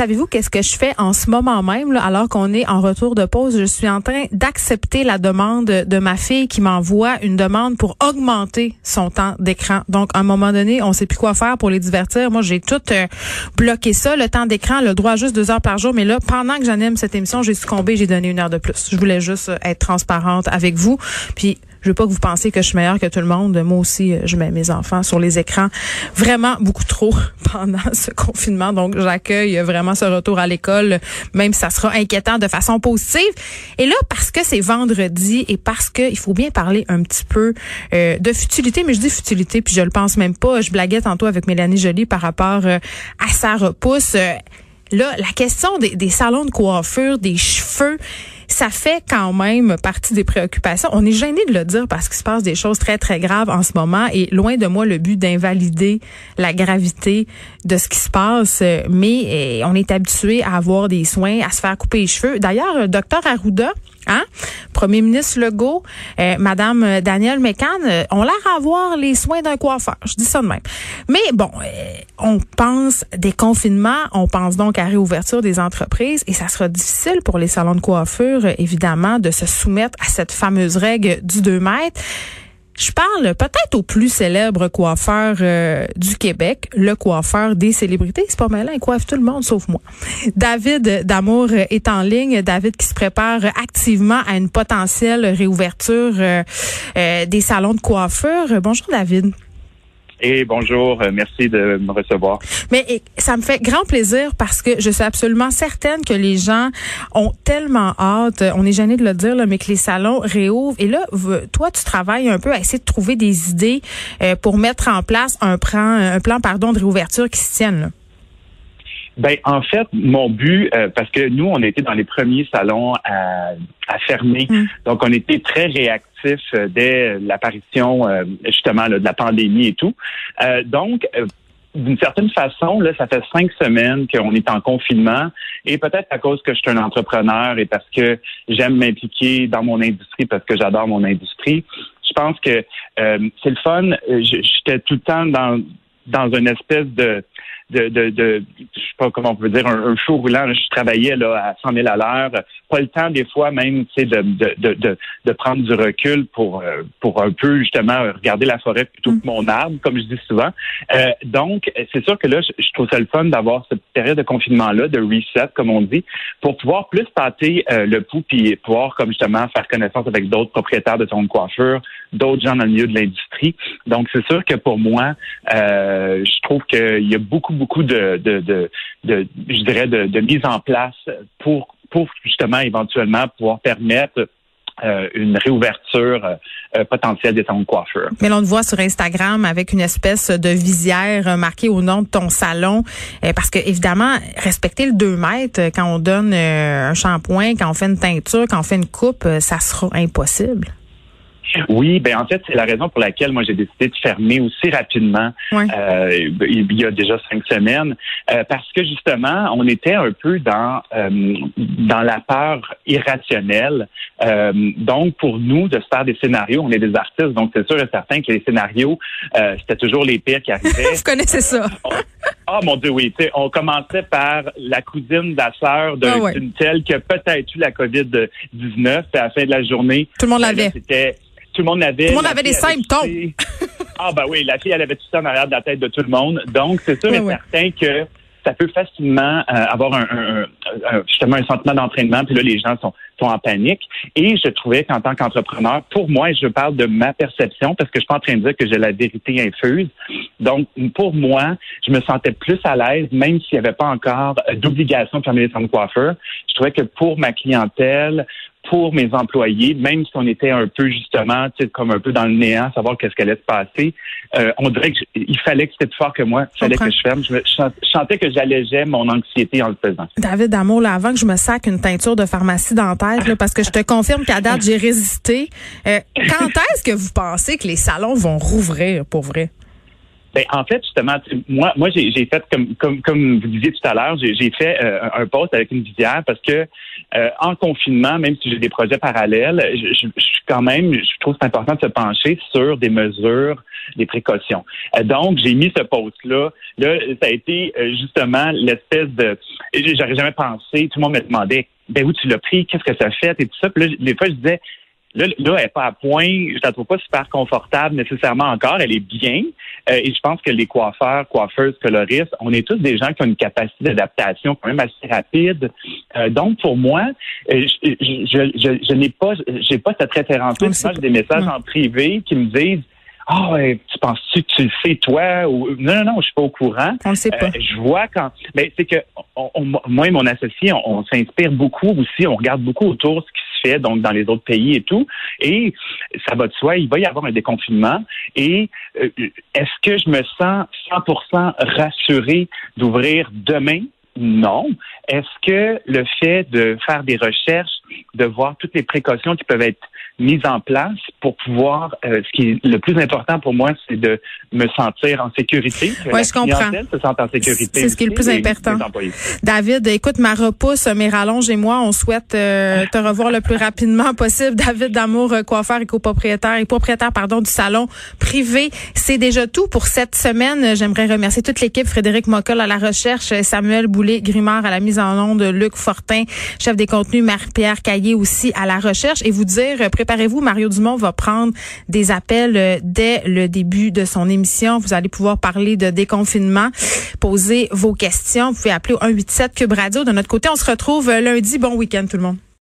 Savez-vous qu'est-ce que je fais en ce moment même, alors qu'on est en retour de pause? Je suis en train d'accepter la demande de ma fille qui m'envoie une demande pour augmenter son temps d'écran. Donc, à un moment donné, on sait plus quoi faire pour les divertir. Moi, j'ai tout euh, bloqué ça, le temps d'écran, le droit juste deux heures par jour. Mais là, pendant que j'anime cette émission, j'ai succombé, j'ai donné une heure de plus. Je voulais juste euh, être transparente avec vous. Puis, je veux pas que vous pensiez que je suis meilleure que tout le monde. Moi aussi, je mets mes enfants sur les écrans vraiment beaucoup trop pendant ce confinement. Donc, j'accueille vraiment ce retour à l'école, même si ça sera inquiétant de façon positive. Et là, parce que c'est vendredi et parce que il faut bien parler un petit peu euh, de futilité, mais je dis futilité, puis je le pense même pas. Je blaguais tantôt avec Mélanie Joly par rapport euh, à sa repousse. Euh, là, la question des salons de coiffure, des cheveux, ça fait quand même partie des préoccupations. On est gêné de le dire parce qu'il se passe des choses très, très graves en ce moment et loin de moi le but d'invalider la gravité de ce qui se passe, mais euh, on est habitué à avoir des soins, à se faire couper les cheveux. D'ailleurs, docteur Arruda, Hein? Premier ministre Legault, euh, Madame Danielle Mécan euh, ont l'air à avoir les soins d'un coiffeur. Je dis ça de même. Mais bon, euh, on pense des confinements, on pense donc à réouverture des entreprises et ça sera difficile pour les salons de coiffure, euh, évidemment, de se soumettre à cette fameuse règle du 2 mètres. Je parle peut-être au plus célèbre coiffeur euh, du Québec, le coiffeur des célébrités. C'est pas mal, il coiffe tout le monde sauf moi. David Damour est en ligne. David qui se prépare activement à une potentielle réouverture euh, euh, des salons de coiffure. Bonjour David. Et bonjour, euh, merci de me recevoir. Mais ça me fait grand plaisir parce que je suis absolument certaine que les gens ont tellement hâte, on est gêné de le dire, mais que les salons réouvrent. Et là, toi, tu travailles un peu à essayer de trouver des idées euh, pour mettre en place un plan, un plan pardon, de réouverture qui se tienne. Là. Ben en fait, mon but, euh, parce que nous, on était dans les premiers salons à, à fermer, Mm. donc on était très réactifs euh, dès l'apparition euh, justement là, de la pandémie et tout. Euh, donc euh, d'une certaine façon, là, ça fait cinq semaines qu'on est en confinement et peut-être à cause que je suis un entrepreneur et parce que j'aime m'impliquer dans mon industrie, parce que j'adore mon industrie, je pense que euh, c'est le fun. J'étais tout le temps dans dans une espèce de de, de, de je sais pas comment on peut dire, un, un show roulant. Je travaillais là, à 100 000 à l'heure. Pas le temps, des fois, même, de, de, de, de prendre du recul pour, euh, pour un peu, justement, regarder la forêt plutôt que mon arbre, comme je dis souvent. Euh, donc, c'est sûr que là, je, je trouve ça le fun d'avoir cette période de confinement-là, de reset, comme on dit, pour pouvoir plus tâter euh, le pouls puis pouvoir, comme justement, faire connaissance avec d'autres propriétaires de salons de coiffure, d'autres gens dans le milieu de l'industrie. Donc, c'est sûr que pour moi, euh, je trouve qu'il y a beaucoup, beaucoup de, de, de, je dirais, de, de mise en place pour, pour justement éventuellement pouvoir permettre euh, une réouverture euh, potentielle des salons de coiffure. Mais l'on te voit sur Instagram avec une espèce de visière marquée au nom de ton salon. Euh, parce que, évidemment, respecter le 2 mètres quand on donne euh, un shampoing, quand on fait une teinture, quand on fait une coupe, euh, ça sera impossible. Oui, ben en fait, c'est la raison pour laquelle moi j'ai décidé de fermer aussi rapidement Ouais. euh, il y a déjà cinq semaines, euh, parce que justement, on était un peu dans euh, dans la peur irrationnelle. Euh, donc, pour nous, de se faire des scénarios, on est des artistes, donc c'est sûr et certain que les scénarios, euh, c'était toujours les pires qui arrivaient. Vous connaissez ça. Ah mon Dieu, oui. tu sais, on commençait par la cousine de la sœur Ah ouais. d'une telle qui a peut-être eu la COVID-19. Puis à la fin de la journée, Tout le monde ben l'avait. C'était tout le monde l'avait. Tout le monde avait des avait symptômes. Ah ben oui, la fille elle avait tout ça en arrière de la tête de tout le monde. Donc c'est sûr Ouais, et certain que ça peut facilement euh, avoir un, un- justement un sentiment d'entraînement, puis là, les gens sont, sont en panique. Et je trouvais qu'en tant qu'entrepreneur, pour moi, je parle de ma perception, parce que je suis pas en train de dire que j'ai la vérité infuse. Donc, pour moi, je me sentais plus à l'aise, même s'il n'y avait pas encore d'obligation de fermer les centres de coiffeur. Je trouvais que pour ma clientèle, pour mes employés, même si on était un peu justement, comme un peu dans le néant, savoir qu'est-ce qu'elle allait se passer, euh, on dirait qu'il fallait que c'était plus fort que moi, il fallait que je ferme. Je, me, sentais que j'allégeais mon anxiété en le faisant. David Damour, avant que je me sac une teinture de pharmacie dentaire, là, parce que je te confirme qu'à date, j'ai résisté. Euh, quand est-ce que vous pensez que les salons vont rouvrir pour vrai? Ben, en fait, justement, moi, moi, j'ai fait comme, comme, comme vous disiez tout à l'heure, j'ai fait euh, un post avec une visière parce que euh, en confinement, même si j'ai des projets parallèles, je, je, suis quand même, je trouve c'est important de se pencher sur des mesures, des précautions. Euh, donc, j'ai mis ce post-là. Là, ça a été justement l'espèce de, j'aurais jamais pensé. Tout le monde me demandait, ben où tu l'as pris, qu'est-ce que ça fait et tout ça. Puis là, des fois, je disais, Là, là, elle n'est pas à point. Je la trouve pas super confortable nécessairement encore. Elle est bien. Euh, et je pense que les coiffeurs, coiffeuses, coloristes, on est tous des gens qui ont une capacité d'adaptation quand même assez rapide. Euh, donc, pour moi, euh, je, je, je, je n'ai pas, j'ai pas cette référence. J'ai des messages en privé qui me disent ah, tu penses-tu que tu le sais toi ou non non non, je suis pas au courant. On le sait pas. je vois quand mais c'est que moi et mon associé, on, s'inspire beaucoup aussi, on regarde beaucoup autour ce qui se fait donc dans les autres pays et tout et ça va de soi, il va y avoir un déconfinement et est-ce que je me sens 100% rassuré d'ouvrir demain? Non. Est-ce que le fait de faire des recherches, de voir toutes les précautions qui peuvent être mise en place pour pouvoir, euh, ce qui est le plus important pour moi, c'est de me sentir en sécurité. Oui, je comprends. Se sente en sécurité. C'est ce qui est le plus important. David, écoute, ma repousse, mes rallonges et moi, on souhaite euh, te revoir le plus rapidement possible. David Damour, euh, coiffeur et copropriétaire et propriétaire, pardon, du salon privé. C'est déjà tout pour cette semaine. J'aimerais remercier toute l'équipe, Frédéric Mockel à la recherche, Samuel Boulay-Grimard à la mise en onde, Luc Fortin, chef des contenus, Marie-Pierre Caillé aussi à la recherche et vous dire, préparez-vous, Mario Dumont va prendre des appels euh, dès le début de son émission. Vous allez pouvoir parler de déconfinement, poser vos questions. Vous pouvez appeler au 187 Cube Radio. De notre côté, on se retrouve euh, lundi. Bon week-end tout le monde.